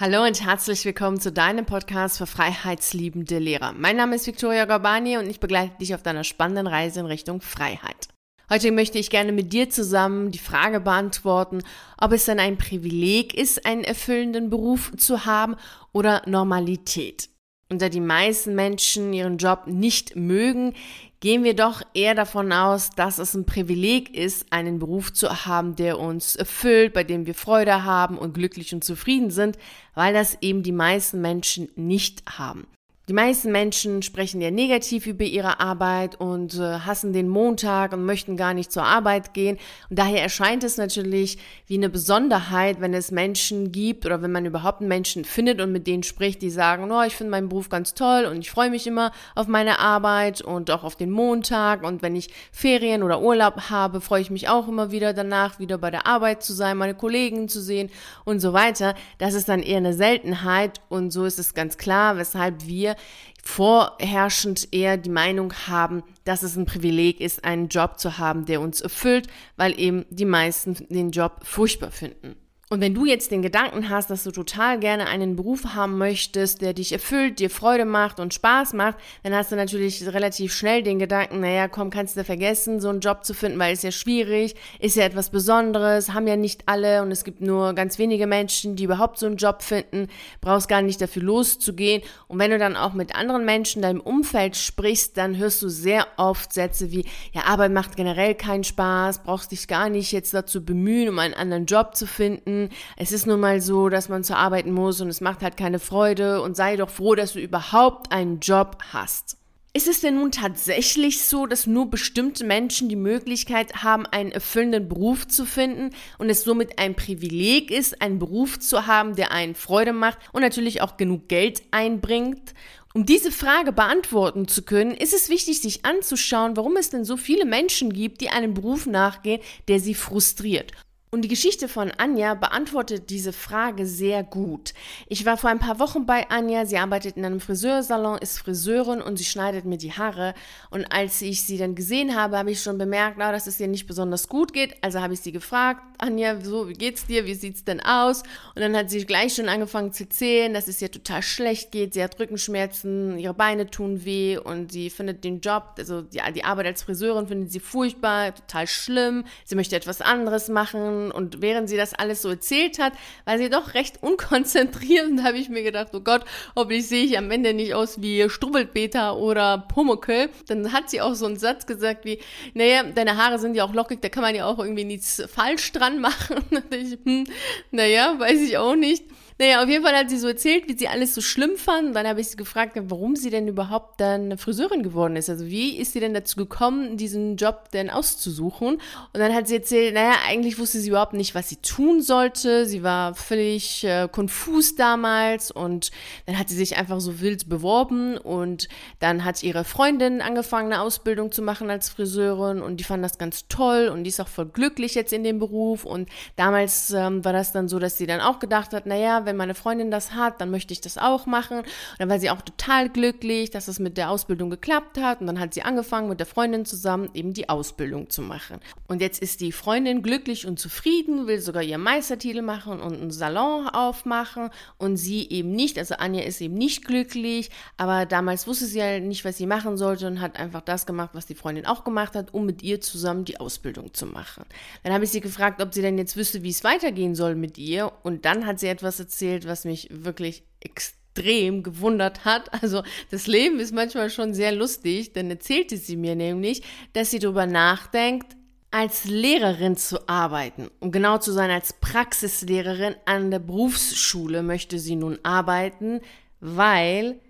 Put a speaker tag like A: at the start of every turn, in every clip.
A: Hallo und herzlich willkommen zu deinem Podcast für freiheitsliebende Lehrer. Mein Name ist Victoria Gorbani und ich begleite dich auf deiner spannenden Reise in Richtung Freiheit. Heute möchte ich gerne mit dir zusammen die Frage beantworten, ob es denn ein Privileg ist, einen erfüllenden Beruf zu haben oder Normalität. Und da die meisten Menschen ihren Job nicht mögen, gehen wir doch eher davon aus, dass es ein Privileg ist, einen Beruf zu haben, der uns erfüllt, bei dem wir Freude haben und glücklich und zufrieden sind, weil das eben die meisten Menschen nicht haben. Die meisten Menschen sprechen ja negativ über ihre Arbeit und äh, hassen den Montag und möchten gar nicht zur Arbeit gehen. Und daher erscheint es natürlich wie eine Besonderheit, wenn es Menschen gibt oder wenn man überhaupt Menschen findet und mit denen spricht, die sagen, oh, ich finde meinen Beruf ganz toll und ich freue mich immer auf meine Arbeit und auch auf den Montag. Und wenn ich Ferien oder Urlaub habe, freue ich mich auch immer wieder danach, wieder bei der Arbeit zu sein, meine Kollegen zu sehen und so weiter. Das ist dann eher eine Seltenheit und so ist es ganz klar, weshalb wir vorherrschend eher die Meinung haben, dass es ein Privileg ist, einen Job zu haben, der uns erfüllt, weil eben die meisten den Job furchtbar finden. Und wenn du jetzt den Gedanken hast, dass du total gerne einen Beruf haben möchtest, der dich erfüllt, dir Freude macht und Spaß macht, dann hast du natürlich relativ schnell den Gedanken, naja, komm, kannst du vergessen, so einen Job zu finden, weil es ja schwierig, ist ja etwas Besonderes, haben ja nicht alle und es gibt nur ganz wenige Menschen, die überhaupt so einen Job finden, brauchst gar nicht dafür loszugehen. Und wenn du dann auch mit anderen Menschen in deinem Umfeld sprichst, dann hörst du sehr oft Sätze wie, ja, Arbeit macht generell keinen Spaß, brauchst dich gar nicht jetzt dazu bemühen, um einen anderen Job zu finden es ist nun mal so, dass man zu arbeiten muss und es macht halt keine Freude und sei doch froh, dass du überhaupt einen Job hast. Ist es denn nun tatsächlich so, dass nur bestimmte Menschen die Möglichkeit haben, einen erfüllenden Beruf zu finden und es somit ein Privileg ist, einen Beruf zu haben, der einen Freude macht und natürlich auch genug Geld einbringt? Um diese Frage beantworten zu können, ist es wichtig, sich anzuschauen, warum es denn so viele Menschen gibt, die einem Beruf nachgehen, der sie frustriert. Und die Geschichte von Anja beantwortet diese Frage sehr gut. Ich war vor ein paar Wochen bei Anja. Sie arbeitet in einem Friseursalon, ist Friseurin und sie schneidet mir die Haare. Und als ich sie dann gesehen habe, habe ich schon bemerkt, na, dass es ihr nicht besonders gut geht. Also habe ich sie gefragt, Anja, so, wie geht's dir? Wie sieht's denn aus? Und dann hat sie gleich schon angefangen zu erzählen, dass es ihr total schlecht geht. Sie hat Rückenschmerzen, ihre Beine tun weh und sie findet den Job, also die, die Arbeit als Friseurin findet sie furchtbar, total schlimm. Sie möchte etwas anderes machen und während sie das alles so erzählt hat, war sie doch recht unkonzentriert und da habe ich mir gedacht, oh Gott, hoffentlich sehe ich am Ende nicht aus wie Strubbelpeter oder Pumuckel. Dann hat sie auch so einen Satz gesagt wie, naja, deine Haare sind ja auch lockig, da kann man ja auch irgendwie nichts falsch dran machen. ich, hm, naja, weiß ich auch nicht. Naja, auf jeden Fall hat sie so erzählt, wie sie alles so schlimm fand. Und dann habe ich sie gefragt, warum sie denn überhaupt dann Friseurin geworden ist. Also wie ist sie denn dazu gekommen, diesen Job denn auszusuchen? Und dann hat sie erzählt, naja, eigentlich wusste sie überhaupt nicht, was sie tun sollte. Sie war völlig äh, konfus damals und dann hat sie sich einfach so wild beworben und dann hat ihre Freundin angefangen, eine Ausbildung zu machen als Friseurin und die fand das ganz toll und die ist auch voll glücklich jetzt in dem Beruf. Und damals ähm, war das dann so, dass sie dann auch gedacht hat, naja, wenn meine Freundin das hat, dann möchte ich das auch machen. Und dann war sie auch total glücklich, dass es mit der Ausbildung geklappt hat. Und dann hat sie angefangen, mit der Freundin zusammen eben die Ausbildung zu machen. Und jetzt ist die Freundin glücklich und zufrieden, will sogar ihren Meistertitel machen und einen Salon aufmachen. Und sie eben nicht. Also Anja ist eben nicht glücklich. Aber damals wusste sie ja nicht, was sie machen sollte und hat einfach das gemacht, was die Freundin auch gemacht hat, um mit ihr zusammen die Ausbildung zu machen. Dann habe ich sie gefragt, ob sie denn jetzt wüsste, wie es weitergehen soll mit ihr. Und dann hat sie etwas erzählt, erzählt, was mich wirklich extrem gewundert hat. Also das Leben ist manchmal schon sehr lustig, denn erzählte sie mir nämlich, dass sie darüber nachdenkt, als Lehrerin zu arbeiten. Um genau zu sein, als Praxislehrerin an der Berufsschule möchte sie nun arbeiten, weil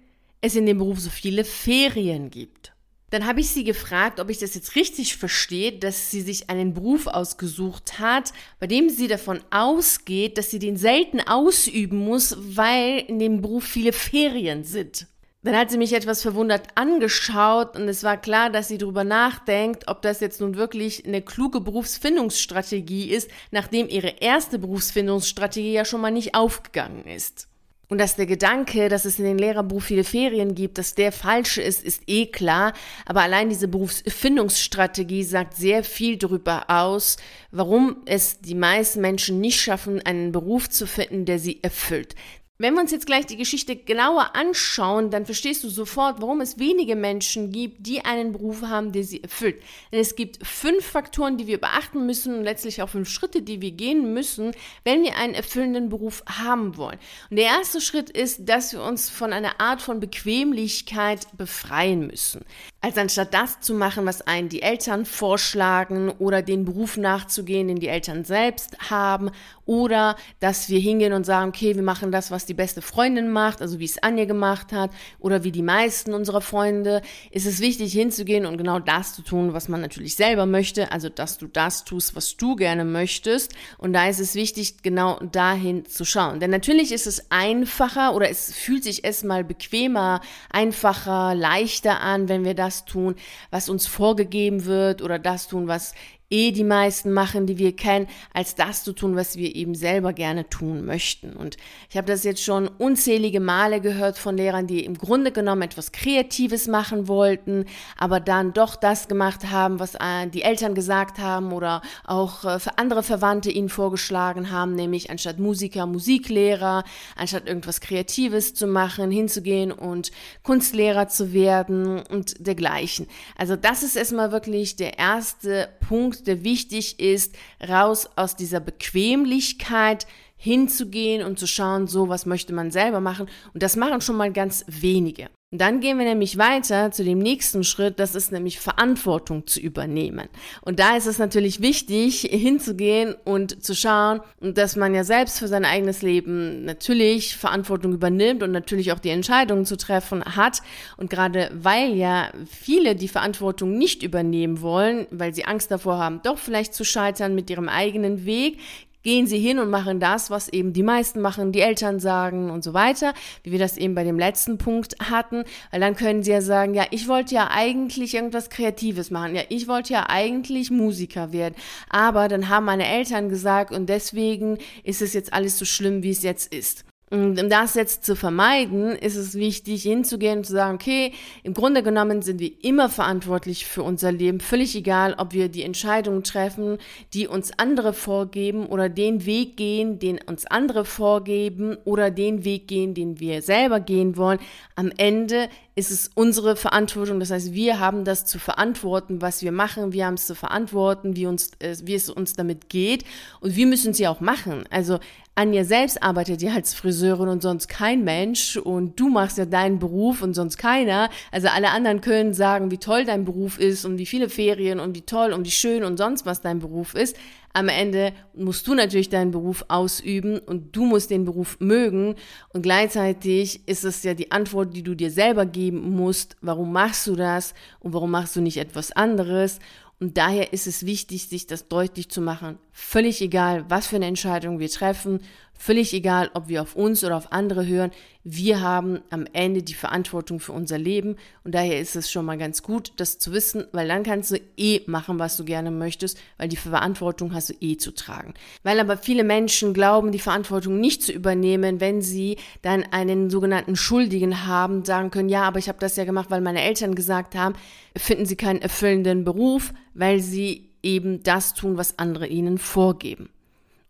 A: es in dem Beruf so viele Ferien gibt. Dann habe ich sie gefragt, ob ich das jetzt richtig verstehe, dass sie sich einen Beruf ausgesucht hat, bei dem sie davon ausgeht, dass sie den selten ausüben muss, weil in dem Beruf viele Ferien sind. Dann hat sie mich etwas verwundert angeschaut und es war klar, dass sie darüber nachdenkt, ob das jetzt nun wirklich eine kluge Berufsfindungsstrategie ist, nachdem ihre erste Berufsfindungsstrategie ja schon mal nicht aufgegangen ist. Und dass der Gedanke, dass es in den Lehrerberuf viele Ferien gibt, dass der falsch ist, ist eh klar. Aber allein diese Berufsfindungsstrategie sagt sehr viel darüber aus, warum es die meisten Menschen nicht schaffen, einen Beruf zu finden, der sie erfüllt. Wenn wir uns jetzt gleich die Geschichte genauer anschauen, dann verstehst du sofort, warum es wenige Menschen gibt, die einen Beruf haben, der sie erfüllt. Denn es gibt fünf Faktoren, die wir beachten müssen und letztlich auch fünf Schritte, die wir gehen müssen, wenn wir einen erfüllenden Beruf haben wollen. Und der erste Schritt ist, dass wir uns von einer Art von Bequemlichkeit befreien müssen. Also anstatt das zu machen, was einen die Eltern vorschlagen oder den Beruf nachzugehen, den die Eltern selbst haben oder dass wir hingehen und sagen, okay, wir machen das, was die beste Freundin macht, also wie es Anja gemacht hat oder wie die meisten unserer Freunde, ist es wichtig hinzugehen und genau das zu tun, was man natürlich selber möchte, also dass du das tust, was du gerne möchtest und da ist es wichtig, genau dahin zu schauen. Denn natürlich ist es einfacher oder es fühlt sich erstmal bequemer, einfacher, leichter an, wenn wir das tun, was uns vorgegeben wird oder das tun, was eh die meisten machen, die wir kennen, als das zu tun, was wir eben selber gerne tun möchten. Und ich habe das jetzt schon unzählige Male gehört von Lehrern, die im Grunde genommen etwas Kreatives machen wollten, aber dann doch das gemacht haben, was äh, die Eltern gesagt haben oder auch äh, für andere Verwandte ihnen vorgeschlagen haben, nämlich anstatt Musiker Musiklehrer, anstatt irgendwas Kreatives zu machen, hinzugehen und Kunstlehrer zu werden und dergleichen. Also das ist erstmal wirklich der erste Punkt, der wichtig ist, raus aus dieser Bequemlichkeit hinzugehen und zu schauen, so was möchte man selber machen. Und das machen schon mal ganz wenige. Dann gehen wir nämlich weiter zu dem nächsten Schritt, das ist nämlich Verantwortung zu übernehmen. Und da ist es natürlich wichtig, hinzugehen und zu schauen, dass man ja selbst für sein eigenes Leben natürlich Verantwortung übernimmt und natürlich auch die Entscheidungen zu treffen hat. Und gerade weil ja viele die Verantwortung nicht übernehmen wollen, weil sie Angst davor haben, doch vielleicht zu scheitern mit ihrem eigenen Weg, gehen sie hin und machen das, was eben die meisten machen, die Eltern sagen und so weiter, wie wir das eben bei dem letzten Punkt hatten, weil dann können sie ja sagen, ja, ich wollte ja eigentlich irgendwas Kreatives machen, ja, ich wollte ja eigentlich Musiker werden, aber dann haben meine Eltern gesagt und deswegen ist es jetzt alles so schlimm, wie es jetzt ist. Und um das jetzt zu vermeiden, ist es wichtig, hinzugehen und zu sagen, okay, im Grunde genommen sind wir immer verantwortlich für unser Leben, völlig egal, ob wir die Entscheidungen treffen, die uns andere vorgeben oder den Weg gehen, den uns andere vorgeben oder den Weg gehen, den wir selber gehen wollen. Am Ende ist es unsere Verantwortung. Das heißt, wir haben das zu verantworten, was wir machen. Wir haben es zu verantworten, wie, uns, äh, wie es uns damit geht. Und wir müssen es ja auch machen. Also Anja selbst arbeitet ja als Friseurin und sonst kein Mensch und du machst ja deinen Beruf und sonst keiner. Also alle anderen können sagen, wie toll dein Beruf ist und wie viele Ferien und wie toll und wie schön und sonst was dein Beruf ist. Am Ende musst du natürlich deinen Beruf ausüben und du musst den Beruf mögen und gleichzeitig ist es ja die Antwort, die du dir selber geben musst. Warum machst du das und warum machst du nicht etwas anderes? Und daher ist es wichtig, sich das deutlich zu machen. Völlig egal, was für eine Entscheidung wir treffen, völlig egal, ob wir auf uns oder auf andere hören, wir haben am Ende die Verantwortung für unser Leben. Und daher ist es schon mal ganz gut, das zu wissen, weil dann kannst du eh machen, was du gerne möchtest, weil die Verantwortung hast du eh zu tragen. Weil aber viele Menschen glauben, die Verantwortung nicht zu übernehmen, wenn sie dann einen sogenannten Schuldigen haben, sagen können, ja, aber ich habe das ja gemacht, weil meine Eltern gesagt haben, finden sie keinen erfüllenden Beruf, weil sie eben das tun, was andere ihnen vorgeben.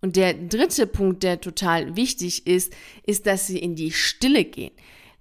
A: Und der dritte Punkt, der total wichtig ist, ist, dass sie in die Stille gehen,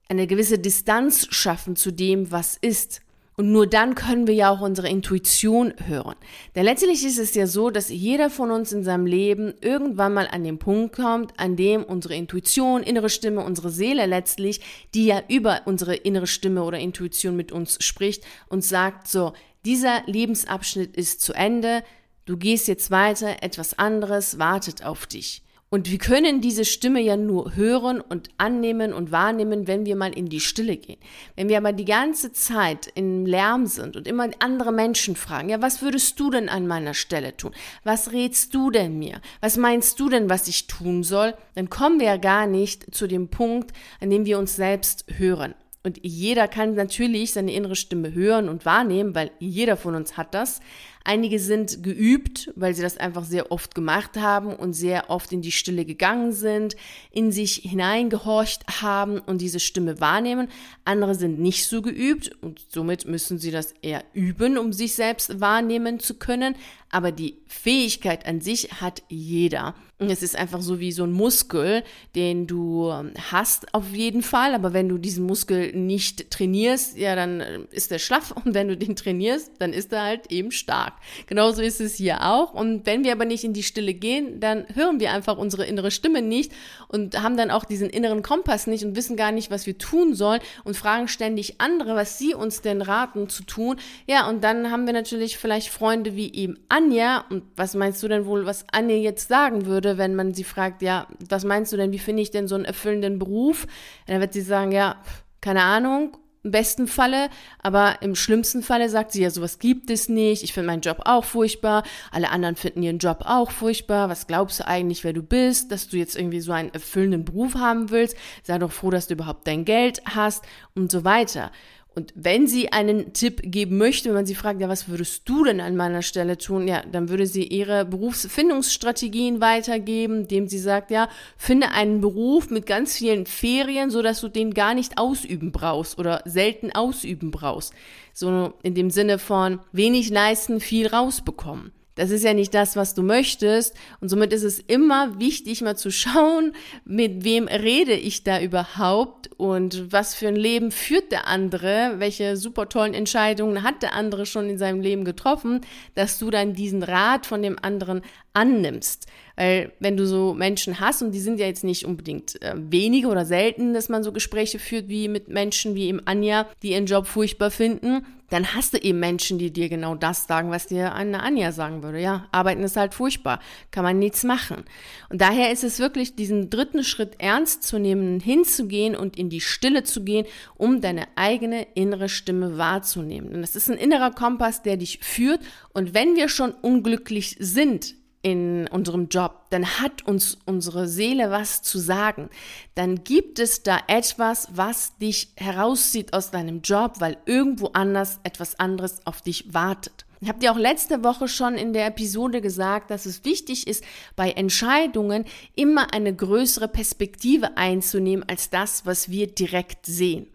A: eine gewisse Distanz schaffen zu dem, was ist. Und nur dann können wir ja auch unsere Intuition hören. Denn letztlich ist es ja so, dass jeder von uns in seinem Leben irgendwann mal an den Punkt kommt, an dem unsere Intuition, innere Stimme, unsere Seele letztlich, die ja über unsere innere Stimme oder Intuition mit uns spricht, und sagt so, dieser Lebensabschnitt ist zu Ende, du gehst jetzt weiter, etwas anderes wartet auf dich. Und wir können diese Stimme ja nur hören und annehmen und wahrnehmen, wenn wir mal in die Stille gehen. Wenn wir aber die ganze Zeit im Lärm sind und immer andere Menschen fragen, ja, was würdest du denn an meiner Stelle tun? Was rätst du denn mir? Was meinst du denn, was ich tun soll? Dann kommen wir ja gar nicht zu dem Punkt, an dem wir uns selbst hören. Und jeder kann natürlich seine innere Stimme hören und wahrnehmen, weil jeder von uns hat das. Einige sind geübt, weil sie das einfach sehr oft gemacht haben und sehr oft in die Stille gegangen sind, in sich hineingehorcht haben und diese Stimme wahrnehmen. Andere sind nicht so geübt und somit müssen sie das eher üben, um sich selbst wahrnehmen zu können. Aber die Fähigkeit an sich hat jeder. Und es ist einfach so wie so ein Muskel, den du ähm, hast auf jeden Fall. Aber wenn du diesen Muskel nicht trainierst, ja, dann äh, ist der schlaff. Und wenn du den trainierst, dann ist er halt eben stark. Genauso ist es hier auch. Und wenn wir aber nicht in die Stille gehen, dann hören wir einfach unsere innere Stimme nicht und haben dann auch diesen inneren Kompass nicht und wissen gar nicht, was wir tun sollen und fragen ständig andere, was sie uns denn raten zu tun. Ja, und dann haben wir natürlich vielleicht Freunde wie eben Anja. Und was meinst du denn wohl, was Anja jetzt sagen würde, wenn man sie fragt, ja, was meinst du denn, wie finde ich denn so einen erfüllenden Beruf? dann wird sie sagen, ja, keine Ahnung, im besten Falle, aber im schlimmsten Falle sagt sie ja, sowas gibt es nicht, ich finde meinen Job auch furchtbar, alle anderen finden ihren Job auch furchtbar, was glaubst du eigentlich, wer du bist, dass du jetzt irgendwie so einen erfüllenden Beruf haben willst, sei doch froh, dass du überhaupt dein Geld hast und so weiter. Und wenn sie einen Tipp geben möchte, wenn man sie fragt, ja, was würdest du denn an meiner Stelle tun? Ja, dann würde sie ihre Berufsfindungsstrategien weitergeben, indem sie sagt, ja, finde einen Beruf mit ganz vielen Ferien, so dass du den gar nicht ausüben brauchst oder selten ausüben brauchst. So in dem Sinne von wenig leisten, viel rausbekommen. Das ist ja nicht das, was du möchtest. Und somit ist es immer wichtig, mal zu schauen, mit wem rede ich da überhaupt und was für ein Leben führt der andere, welche super tollen Entscheidungen hat der andere schon in seinem Leben getroffen, dass du dann diesen Rat von dem anderen annimmst. Weil wenn du so Menschen hast, und die sind ja jetzt nicht unbedingt äh, wenige oder selten, dass man so Gespräche führt wie mit Menschen wie eben Anja, die ihren Job furchtbar finden, dann hast du eben Menschen, die dir genau das sagen, was dir eine Anja sagen würde. Ja, arbeiten ist halt furchtbar, kann man nichts machen. Und daher ist es wirklich diesen dritten Schritt ernst zu nehmen, hinzugehen und in die Stille zu gehen, um deine eigene innere Stimme wahrzunehmen. Und das ist ein innerer Kompass, der dich führt. Und wenn wir schon unglücklich sind, in unserem Job, dann hat uns unsere Seele was zu sagen. Dann gibt es da etwas, was dich herauszieht aus deinem Job, weil irgendwo anders etwas anderes auf dich wartet. Ich habe dir auch letzte Woche schon in der Episode gesagt, dass es wichtig ist, bei Entscheidungen immer eine größere Perspektive einzunehmen als das, was wir direkt sehen.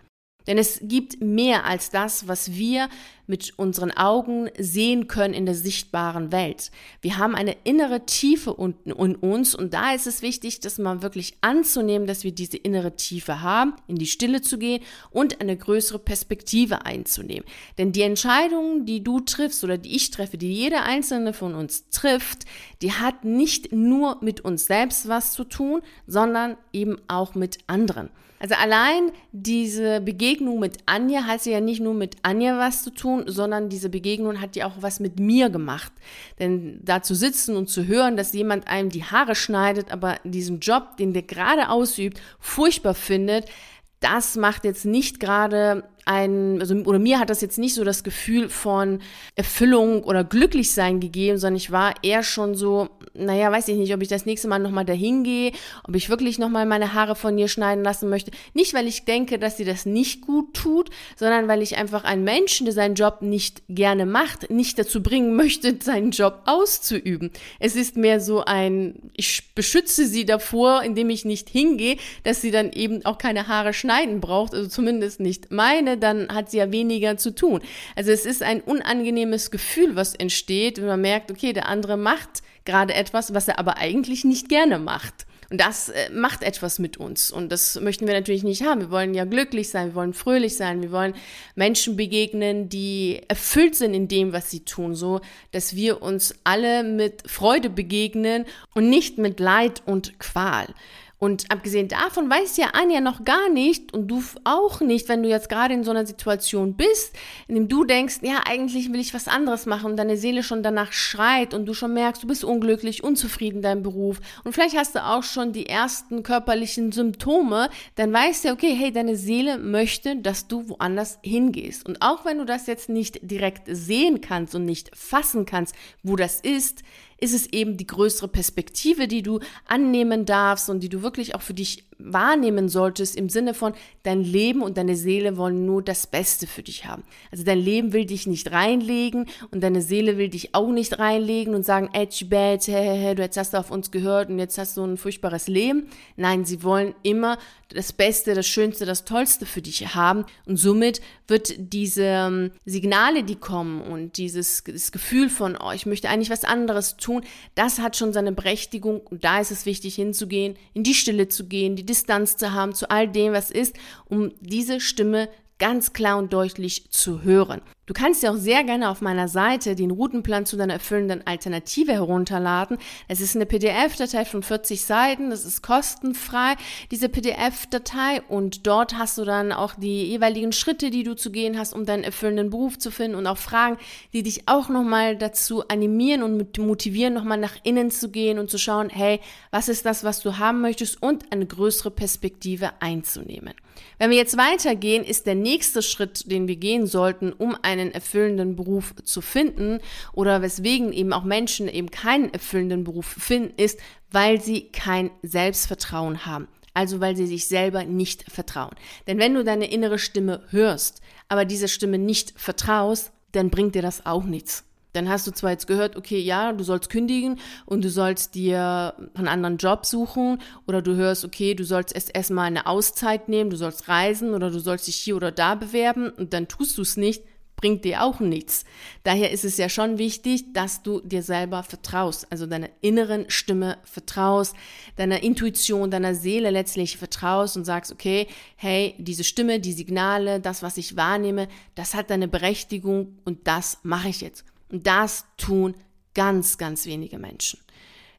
A: Denn es gibt mehr als das, was wir mit unseren Augen sehen können in der sichtbaren Welt. Wir haben eine innere Tiefe unten in uns und da ist es wichtig, das mal wirklich anzunehmen, dass wir diese innere Tiefe haben, in die Stille zu gehen und eine größere Perspektive einzunehmen. Denn die Entscheidungen, die du triffst oder die ich treffe, die jeder einzelne von uns trifft, die hat nicht nur mit uns selbst was zu tun, sondern eben auch mit anderen. Also allein diese Begegnung mit Anja hat ja nicht nur mit Anja was zu tun, sondern diese Begegnung hat ja auch was mit mir gemacht. Denn da zu sitzen und zu hören, dass jemand einem die Haare schneidet, aber diesen Job, den der gerade ausübt, furchtbar findet, das macht jetzt nicht gerade ein, also, oder mir hat das jetzt nicht so das Gefühl von Erfüllung oder Glücklichsein gegeben, sondern ich war eher schon so, naja, weiß ich nicht, ob ich das nächste Mal nochmal dahin gehe, ob ich wirklich nochmal meine Haare von ihr schneiden lassen möchte. Nicht, weil ich denke, dass sie das nicht gut tut, sondern weil ich einfach einen Menschen, der seinen Job nicht gerne macht, nicht dazu bringen möchte, seinen Job auszuüben. Es ist mehr so ein, ich beschütze sie davor, indem ich nicht hingehe, dass sie dann eben auch keine Haare schneiden braucht, also zumindest nicht meine dann hat sie ja weniger zu tun. Also es ist ein unangenehmes Gefühl, was entsteht, wenn man merkt, okay, der andere macht gerade etwas, was er aber eigentlich nicht gerne macht. Und das äh, macht etwas mit uns. Und das möchten wir natürlich nicht haben. Wir wollen ja glücklich sein, wir wollen fröhlich sein, wir wollen Menschen begegnen, die erfüllt sind in dem, was sie tun, so dass wir uns alle mit Freude begegnen und nicht mit Leid und Qual. Und abgesehen davon weiß ja Anja noch gar nicht und du auch nicht, wenn du jetzt gerade in so einer Situation bist, in dem du denkst, ja, eigentlich will ich was anderes machen und deine Seele schon danach schreit und du schon merkst, du bist unglücklich, unzufrieden in deinem Beruf und vielleicht hast du auch schon die ersten körperlichen Symptome, dann weißt du, okay, hey, deine Seele möchte, dass du woanders hingehst. Und auch wenn du das jetzt nicht direkt sehen kannst und nicht fassen kannst, wo das ist, ist es eben die größere Perspektive, die du annehmen darfst und die du wirklich auch für dich wahrnehmen solltest im Sinne von, dein Leben und deine Seele wollen nur das Beste für dich haben. Also dein Leben will dich nicht reinlegen und deine Seele will dich auch nicht reinlegen und sagen, edgy bad, du jetzt hast du auf uns gehört und jetzt hast du ein furchtbares Leben. Nein, sie wollen immer das Beste, das Schönste, das Tollste für dich haben und somit wird diese ähm, Signale, die kommen und dieses Gefühl von, oh, ich möchte eigentlich was anderes tun, das hat schon seine Berechtigung und da ist es wichtig hinzugehen, in die Stille zu gehen, die Distanz zu haben zu all dem, was ist, um diese Stimme ganz klar und deutlich zu hören. Du kannst dir auch sehr gerne auf meiner Seite den Routenplan zu deiner erfüllenden Alternative herunterladen. Es ist eine PDF-Datei von 40 Seiten, das ist kostenfrei, diese PDF-Datei und dort hast du dann auch die jeweiligen Schritte, die du zu gehen hast, um deinen erfüllenden Beruf zu finden und auch Fragen, die dich auch nochmal dazu animieren und motivieren, nochmal nach innen zu gehen und zu schauen, hey, was ist das, was du haben möchtest und eine größere Perspektive einzunehmen. Wenn wir jetzt weitergehen, ist der nächste Schritt, den wir gehen sollten, um einen erfüllenden Beruf zu finden oder weswegen eben auch Menschen eben keinen erfüllenden Beruf finden, ist, weil sie kein Selbstvertrauen haben. Also weil sie sich selber nicht vertrauen. Denn wenn du deine innere Stimme hörst, aber dieser Stimme nicht vertraust, dann bringt dir das auch nichts. Dann hast du zwar jetzt gehört, okay, ja, du sollst kündigen und du sollst dir einen anderen Job suchen oder du hörst, okay, du sollst erst erstmal eine Auszeit nehmen, du sollst reisen oder du sollst dich hier oder da bewerben und dann tust du es nicht, bringt dir auch nichts. Daher ist es ja schon wichtig, dass du dir selber vertraust, also deiner inneren Stimme vertraust, deiner Intuition, deiner Seele letztlich vertraust und sagst, okay, hey, diese Stimme, die Signale, das, was ich wahrnehme, das hat deine Berechtigung und das mache ich jetzt. Und das tun ganz, ganz wenige Menschen.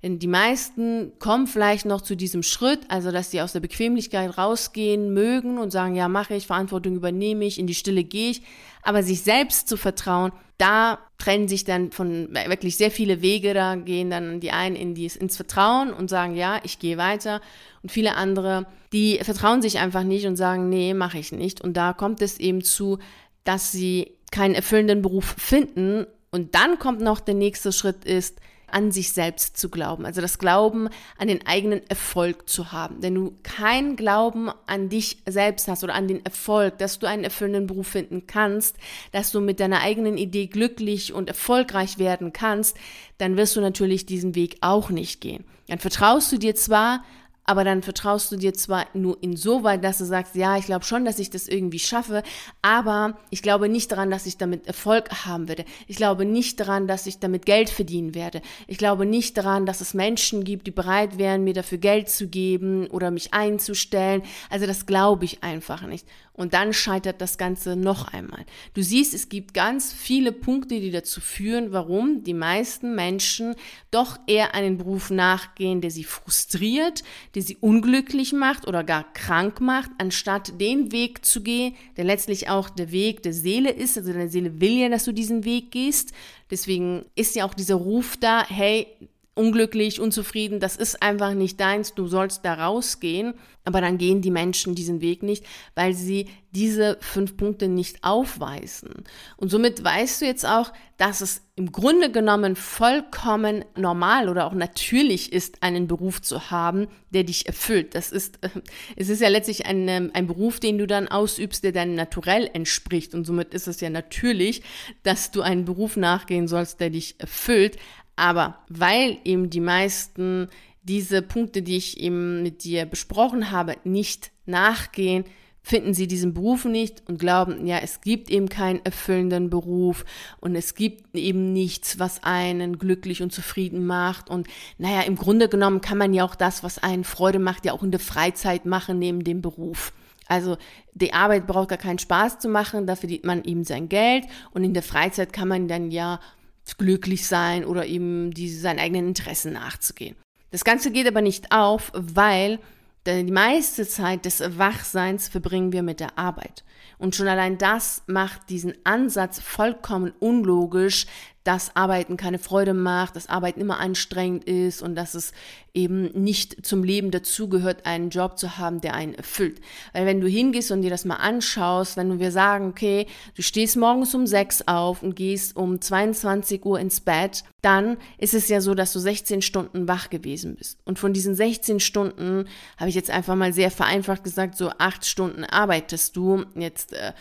A: Denn die meisten kommen vielleicht noch zu diesem Schritt, also dass sie aus der Bequemlichkeit rausgehen mögen und sagen, ja, mache ich, Verantwortung übernehme ich, in die Stille gehe ich. Aber sich selbst zu vertrauen, da trennen sich dann von wirklich sehr viele Wege. Da gehen dann die einen in die, ins Vertrauen und sagen, ja, ich gehe weiter. Und viele andere, die vertrauen sich einfach nicht und sagen, nee, mache ich nicht. Und da kommt es eben zu, dass sie keinen erfüllenden Beruf finden und dann kommt noch der nächste Schritt ist, an sich selbst zu glauben. Also das Glauben an den eigenen Erfolg zu haben. Wenn du keinen Glauben an dich selbst hast oder an den Erfolg, dass du einen erfüllenden Beruf finden kannst, dass du mit deiner eigenen Idee glücklich und erfolgreich werden kannst, dann wirst du natürlich diesen Weg auch nicht gehen. Dann vertraust du dir zwar, aber dann vertraust du dir zwar nur insoweit, dass du sagst, ja, ich glaube schon, dass ich das irgendwie schaffe, aber ich glaube nicht daran, dass ich damit Erfolg haben werde. Ich glaube nicht daran, dass ich damit Geld verdienen werde. Ich glaube nicht daran, dass es Menschen gibt, die bereit wären, mir dafür Geld zu geben oder mich einzustellen. Also das glaube ich einfach nicht. Und dann scheitert das Ganze noch einmal. Du siehst, es gibt ganz viele Punkte, die dazu führen, warum die meisten Menschen doch eher einen Beruf nachgehen, der sie frustriert, der sie unglücklich macht oder gar krank macht, anstatt den Weg zu gehen, der letztlich auch der Weg der Seele ist. Also deine Seele will ja, dass du diesen Weg gehst. Deswegen ist ja auch dieser Ruf da, hey, unglücklich, unzufrieden, das ist einfach nicht deins, du sollst da rausgehen. Aber dann gehen die Menschen diesen Weg nicht, weil sie diese fünf Punkte nicht aufweisen. Und somit weißt du jetzt auch, dass es im Grunde genommen vollkommen normal oder auch natürlich ist, einen Beruf zu haben, der dich erfüllt. Das ist, äh, es ist ja letztlich ein, ähm, ein Beruf, den du dann ausübst, der deinem Naturell entspricht. Und somit ist es ja natürlich, dass du einen Beruf nachgehen sollst, der dich erfüllt. Aber weil eben die meisten diese Punkte, die ich eben mit dir besprochen habe, nicht nachgehen, finden sie diesen Beruf nicht und glauben, ja, es gibt eben keinen erfüllenden Beruf und es gibt eben nichts, was einen glücklich und zufrieden macht. Und naja, im Grunde genommen kann man ja auch das, was einen Freude macht, ja auch in der Freizeit machen neben dem Beruf. Also die Arbeit braucht gar keinen Spaß zu machen, da verdient man eben sein Geld und in der Freizeit kann man dann ja glücklich sein oder eben diese, seinen eigenen Interessen nachzugehen. Das Ganze geht aber nicht auf, weil die meiste Zeit des Wachseins verbringen wir mit der Arbeit. Und schon allein das macht diesen Ansatz vollkommen unlogisch, dass Arbeiten keine Freude macht, dass Arbeiten immer anstrengend ist und dass es eben nicht zum Leben dazugehört, einen Job zu haben, der einen erfüllt. Weil wenn du hingehst und dir das mal anschaust, wenn wir sagen, okay, du stehst morgens um sechs auf und gehst um 22 Uhr ins Bett, dann ist es ja so, dass du 16 Stunden wach gewesen bist. Und von diesen 16 Stunden habe ich jetzt einfach mal sehr vereinfacht gesagt, so acht Stunden arbeitest du. Jetzt äh,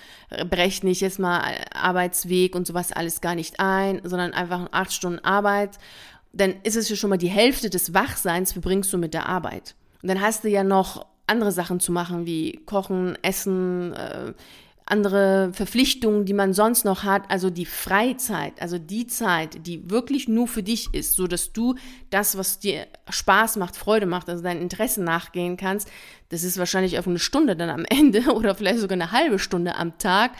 A: berechne ich jetzt mal Arbeitsweg und sowas alles gar nicht ein, sondern einfach acht Stunden Arbeit dann ist es ja schon mal die Hälfte des Wachseins verbringst du mit der Arbeit. Und dann hast du ja noch andere Sachen zu machen, wie Kochen, Essen, äh, andere Verpflichtungen, die man sonst noch hat, also die Freizeit, also die Zeit, die wirklich nur für dich ist, so dass du das, was dir Spaß macht, Freude macht, also deinen Interessen nachgehen kannst, das ist wahrscheinlich auf eine Stunde dann am Ende oder vielleicht sogar eine halbe Stunde am Tag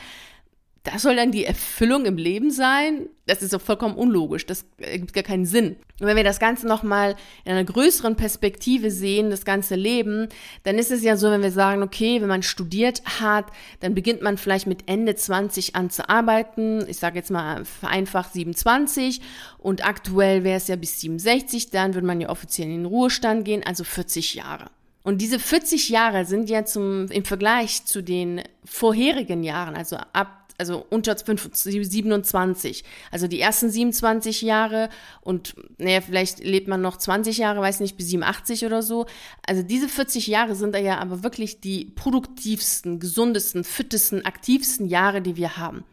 A: das soll dann die Erfüllung im Leben sein? Das ist doch vollkommen unlogisch. Das ergibt gar keinen Sinn. Und wenn wir das Ganze nochmal in einer größeren Perspektive sehen, das ganze Leben, dann ist es ja so, wenn wir sagen, okay, wenn man studiert hat, dann beginnt man vielleicht mit Ende 20 an zu arbeiten. Ich sage jetzt mal vereinfacht 27 und aktuell wäre es ja bis 67, dann würde man ja offiziell in den Ruhestand gehen, also 40 Jahre. Und diese 40 Jahre sind ja zum, im Vergleich zu den vorherigen Jahren, also ab also unter 27, also die ersten 27 Jahre und naja, vielleicht lebt man noch 20 Jahre, weiß nicht, bis 87 oder so. Also diese 40 Jahre sind da ja aber wirklich die produktivsten, gesundesten, fittesten, aktivsten Jahre, die wir haben.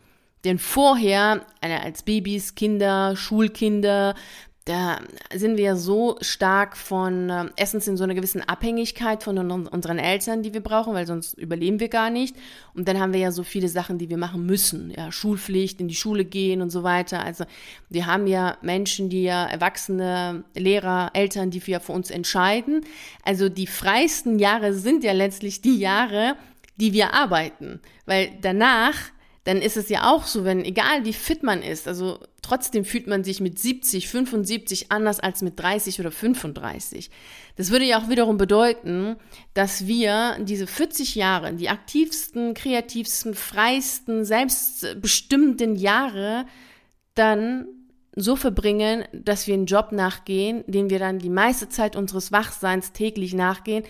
A: Denn vorher, als Babys, Kinder, Schulkinder, da sind wir so stark von, äh, erstens in so einer gewissen Abhängigkeit von unseren Eltern, die wir brauchen, weil sonst überleben wir gar nicht. Und dann haben wir ja so viele Sachen, die wir machen müssen. Ja, Schulpflicht, in die Schule gehen und so weiter. Also wir haben ja Menschen, die ja Erwachsene, Lehrer, Eltern, die ja für uns entscheiden. Also die freisten Jahre sind ja letztlich die Jahre, die wir arbeiten. Weil danach dann ist es ja auch so, wenn, egal wie fit man ist, also trotzdem fühlt man sich mit 70, 75 anders als mit 30 oder 35. Das würde ja auch wiederum bedeuten, dass wir diese 40 Jahre, die aktivsten, kreativsten, freisten, selbstbestimmten Jahre dann so verbringen, dass wir einen Job nachgehen, den wir dann die meiste Zeit unseres Wachseins täglich nachgehen,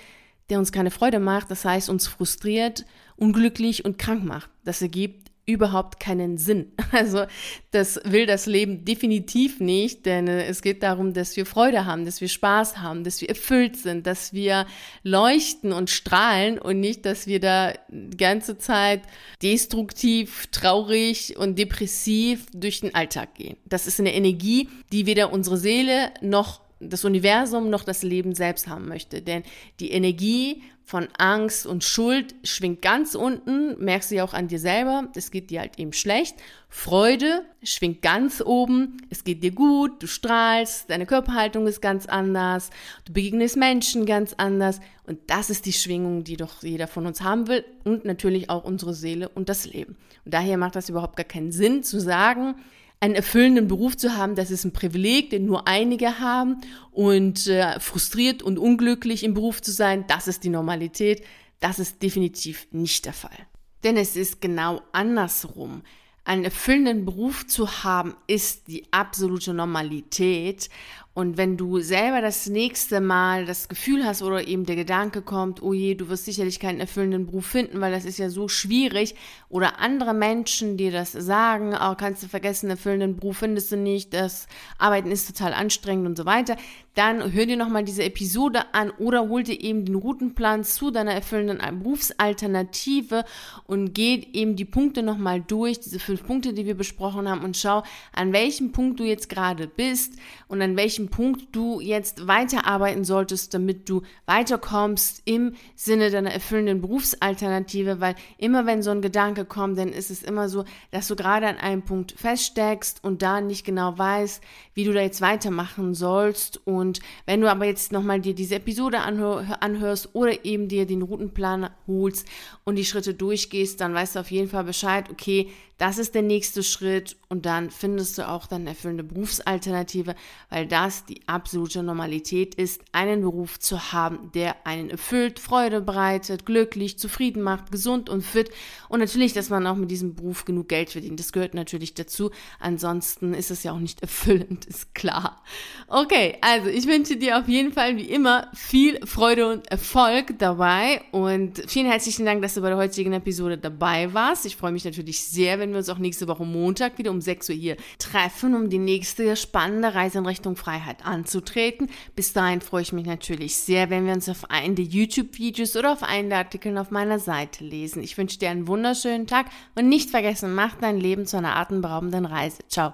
A: der uns keine Freude macht, das heißt uns frustriert, unglücklich und krank macht. Das ergibt überhaupt keinen Sinn. Also das will das Leben definitiv nicht, denn äh, es geht darum, dass wir Freude haben, dass wir Spaß haben, dass wir erfüllt sind, dass wir leuchten und strahlen und nicht, dass wir da die ganze Zeit destruktiv, traurig und depressiv durch den Alltag gehen. Das ist eine Energie, die weder unsere Seele noch das Universum noch das Leben selbst haben möchte. Denn die Energie von Angst und Schuld schwingt ganz unten, merkst du ja auch an dir selber, es geht dir halt eben schlecht. Freude schwingt ganz oben, es geht dir gut, du strahlst, deine Körperhaltung ist ganz anders, du begegnest Menschen ganz anders und das ist die Schwingung, die doch jeder von uns haben will und natürlich auch unsere Seele und das Leben. Und daher macht das überhaupt gar keinen Sinn zu sagen, einen erfüllenden Beruf zu haben, das ist ein Privileg, den nur einige haben. Und äh, frustriert und unglücklich im Beruf zu sein, das ist die Normalität. Das ist definitiv nicht der Fall. Denn es ist genau andersrum. Einen erfüllenden Beruf zu haben, ist die absolute Normalität. Und wenn du selber das nächste Mal das Gefühl hast oder eben der Gedanke kommt, oh je, du wirst sicherlich keinen erfüllenden Beruf finden, weil das ist ja so schwierig, oder andere Menschen dir das sagen, oh, kannst du vergessen, erfüllenden Beruf findest du nicht, das Arbeiten ist total anstrengend und so weiter, dann hör dir nochmal diese Episode an oder hol dir eben den Routenplan zu deiner erfüllenden Berufsalternative und geh eben die Punkte nochmal durch, diese fünf Punkte, die wir besprochen haben und schau, an welchem Punkt du jetzt gerade bist und an welchem Punkt du jetzt weiterarbeiten solltest, damit du weiterkommst im Sinne deiner erfüllenden Berufsalternative, weil immer wenn so ein Gedanke kommt, dann ist es immer so, dass du gerade an einem Punkt feststeckst und da nicht genau weißt, wie du da jetzt weitermachen sollst. Und wenn du aber jetzt nochmal dir diese Episode anhör, anhörst oder eben dir den Routenplan holst und die Schritte durchgehst, dann weißt du auf jeden Fall Bescheid, okay, das ist der nächste Schritt und dann findest du auch dann erfüllende Berufsalternative, weil das die absolute Normalität ist, einen Beruf zu haben, der einen erfüllt, Freude bereitet, glücklich, zufrieden macht, gesund und fit und natürlich, dass man auch mit diesem Beruf genug Geld verdient. Das gehört natürlich dazu. Ansonsten ist es ja auch nicht erfüllend, ist klar. Okay, also ich wünsche dir auf jeden Fall wie immer viel Freude und Erfolg dabei und vielen herzlichen Dank, dass du bei der heutigen Episode dabei warst. Ich freue mich natürlich sehr, wenn wir uns auch nächste Woche Montag wieder um 6 Uhr hier treffen, um die nächste spannende Reise in Richtung Freiheit anzutreten. Bis dahin freue ich mich natürlich sehr, wenn wir uns auf einen der YouTube-Videos oder auf einen der Artikel auf meiner Seite lesen. Ich wünsche dir einen wunderschönen Tag und nicht vergessen, mach dein Leben zu einer atemberaubenden Reise. Ciao.